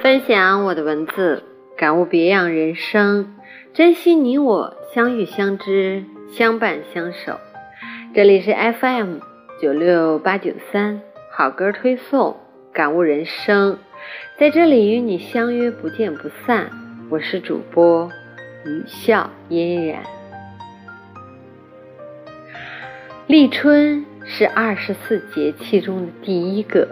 分享我的文字，感悟别样人生，珍惜你我相遇相知、相伴相守。这里是 FM 九六八九三好歌推送，感悟人生，在这里与你相约不见不散。我是主播雨笑嫣然。立春是二十四节气中的第一个，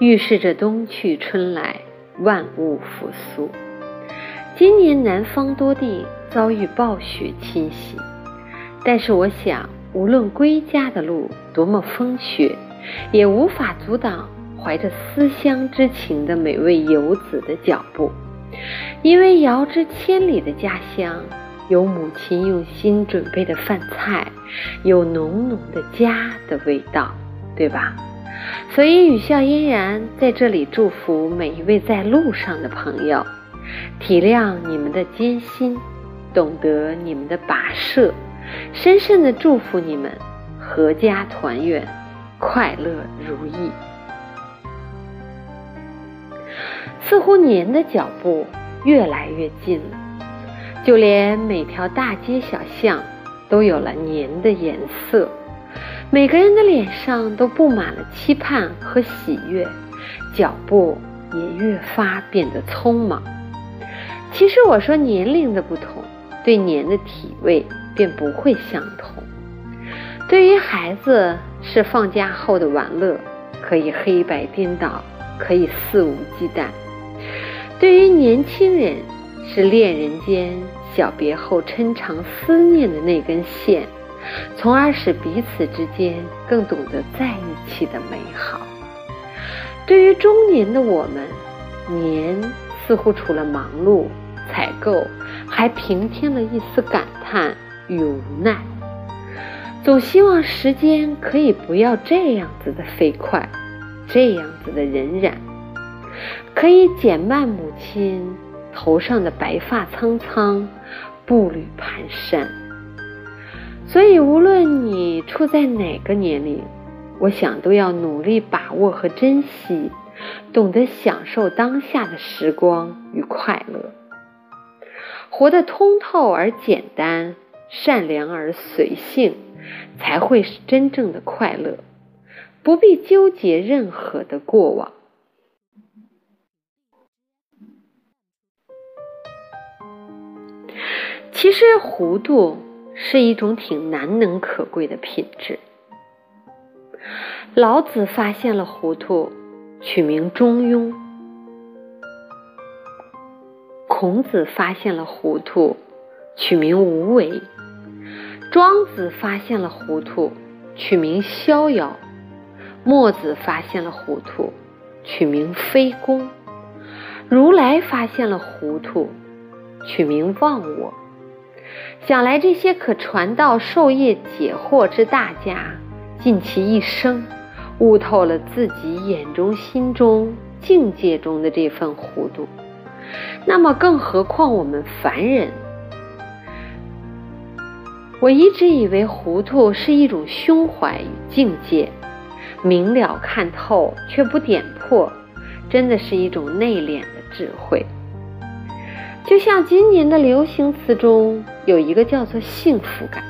预示着冬去春来。万物复苏。今年南方多地遭遇暴雪侵袭，但是我想，无论归家的路多么风雪，也无法阻挡怀着思乡之情的每位游子的脚步，因为遥知千里的家乡，有母亲用心准备的饭菜，有浓浓的家的味道，对吧？所以，雨笑嫣然在这里祝福每一位在路上的朋友，体谅你们的艰辛，懂得你们的跋涉，深深的祝福你们阖家团圆，快乐如意。似乎年的脚步越来越近了，就连每条大街小巷都有了年的颜色。每个人的脸上都布满了期盼和喜悦，脚步也越发变得匆忙。其实我说年龄的不同，对年的体味便不会相同。对于孩子是放假后的玩乐，可以黑白颠倒，可以肆无忌惮；对于年轻人是恋人间小别后抻长思念的那根线。从而使彼此之间更懂得在一起的美好。对于中年的我们，年似乎除了忙碌、采购，还平添了一丝感叹与无奈。总希望时间可以不要这样子的飞快，这样子的荏苒，可以减慢母亲头上的白发苍苍，步履蹒跚。所以，无论你处在哪个年龄，我想都要努力把握和珍惜，懂得享受当下的时光与快乐，活得通透而简单，善良而随性，才会是真正的快乐。不必纠结任何的过往。其实，糊涂。是一种挺难能可贵的品质。老子发现了糊涂，取名中庸；孔子发现了糊涂，取名无为；庄子发现了糊涂，取名逍遥；墨子发现了糊涂，取名非攻；如来发现了糊涂，取名忘我。想来，这些可传道授业解惑之大家，尽其一生，悟透了自己眼中、心中、境界中的这份糊涂。那么，更何况我们凡人？我一直以为糊涂是一种胸怀与境界，明了看透却不点破，真的是一种内敛的智慧。就像今年的流行词中有一个叫做“幸福感”，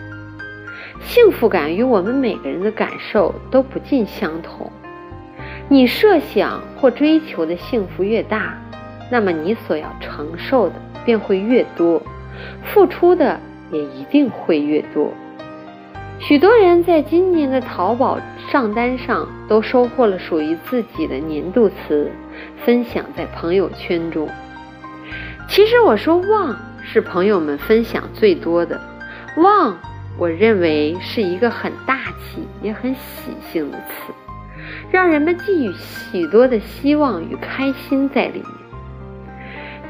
幸福感与我们每个人的感受都不尽相同。你设想或追求的幸福越大，那么你所要承受的便会越多，付出的也一定会越多。许多人在今年的淘宝账单上都收获了属于自己的年度词，分享在朋友圈中。其实我说“忘”是朋友们分享最多的，“忘”我认为是一个很大气也很喜庆的词，让人们寄予许多的希望与开心在里面。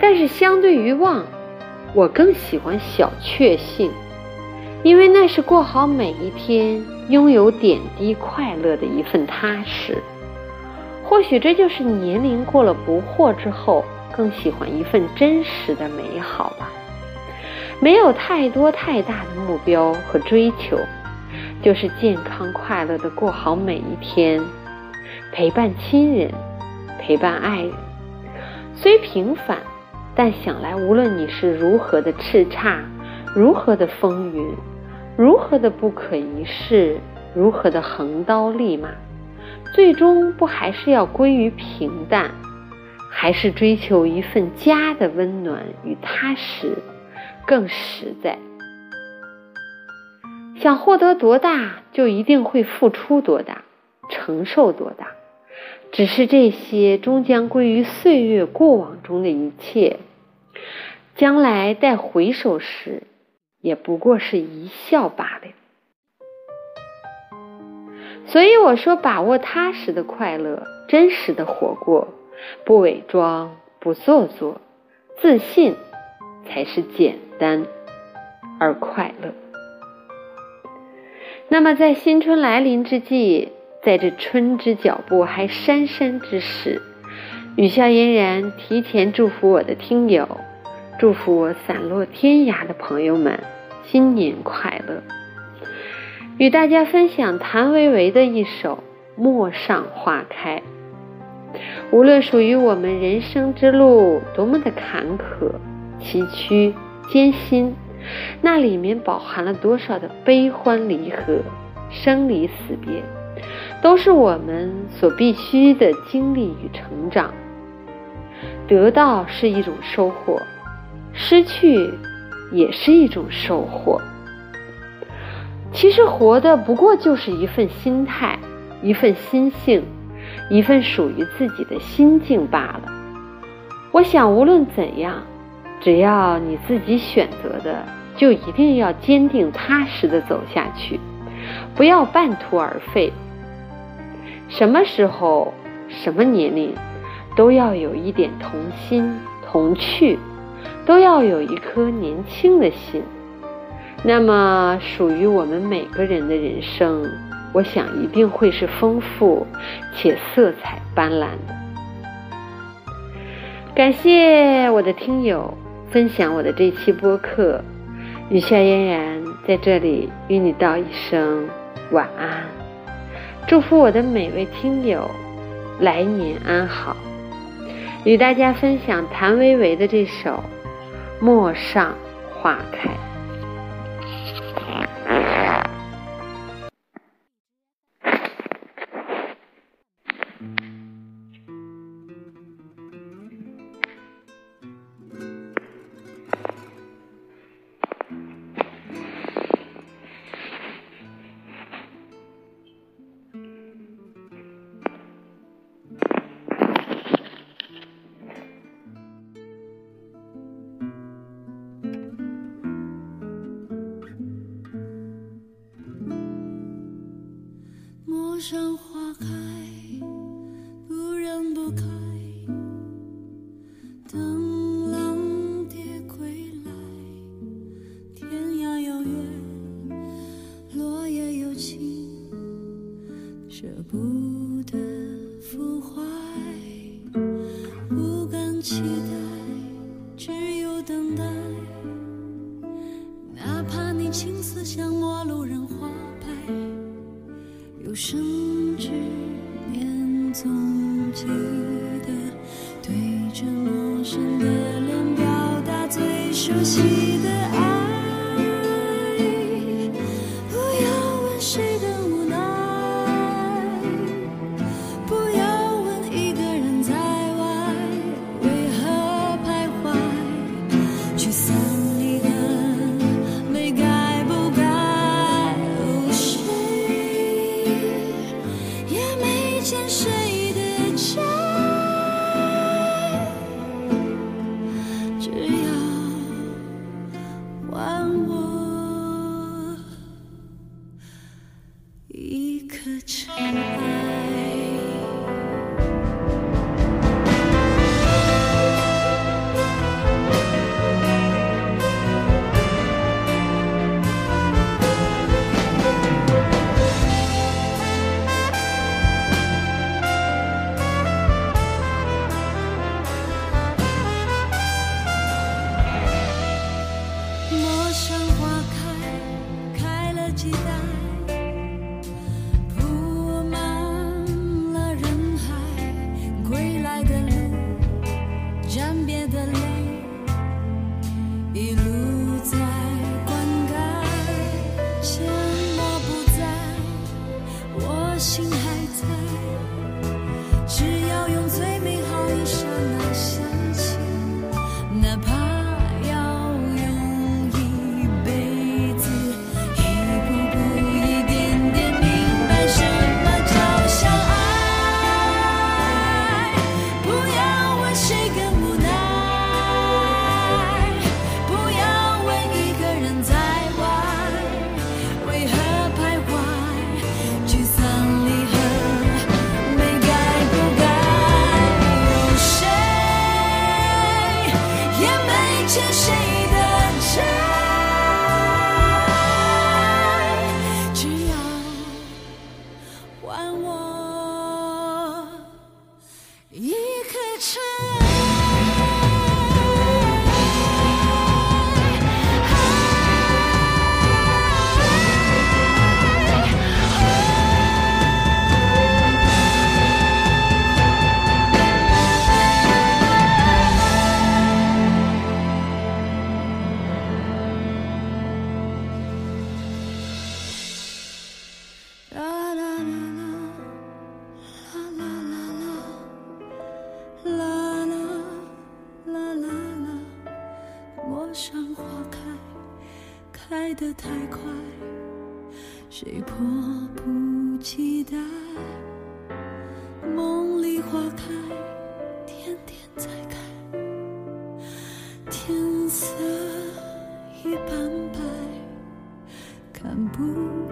但是相对于“忘”，我更喜欢“小确幸”，因为那是过好每一天、拥有点滴快乐的一份踏实。或许这就是年龄过了不惑之后。更喜欢一份真实的美好吧，没有太多太大的目标和追求，就是健康快乐的过好每一天，陪伴亲人，陪伴爱人，虽平凡，但想来无论你是如何的叱咤，如何的风云，如何的不可一世，如何的横刀立马，最终不还是要归于平淡，还是追求一份家的温暖与踏实，更实在。想获得多大，就一定会付出多大，承受多大。只是这些终将归于岁月过往中的一切，将来待回首时，也不过是一笑罢了。所以我说，把握踏实的快乐，真实的活过，不伪装，不做作，自信，才是简单而快乐。那么，在新春来临之际。在这春之脚步还姗姗之时，雨笑嫣然提前祝福我的听友，祝福我散落天涯的朋友们新年快乐。与大家分享谭维维的一首《陌上花开》。无论属于我们人生之路多么的坎坷、崎岖、艰辛，那里面饱含了多少的悲欢离合、生离死别。都是我们所必须的经历与成长。得到是一种收获，失去也是一种收获。其实活的不过就是一份心态，一份心性，一份属于自己的心境罢了。我想，无论怎样，只要你自己选择的，就一定要坚定踏实的走下去，不要半途而废。什么时候、什么年龄，都要有一点童心童趣，都要有一颗年轻的心。那么，属于我们每个人的人生，我想一定会是丰富且色彩斑斓的。感谢我的听友分享我的这期播客，雨下嫣然在这里与你道一声晚安。祝福我的每位听友来年安好，与大家分享谭维维的这首《陌上花开》。上花开，不人不开。等浪蝶归来，天涯有月，落叶有情，舍不得腐坏，不敢期记得对着陌生的脸表达最熟悉的爱。期待。的太快，谁迫不及待？梦里花开，天天在开。天色已斑白，看不。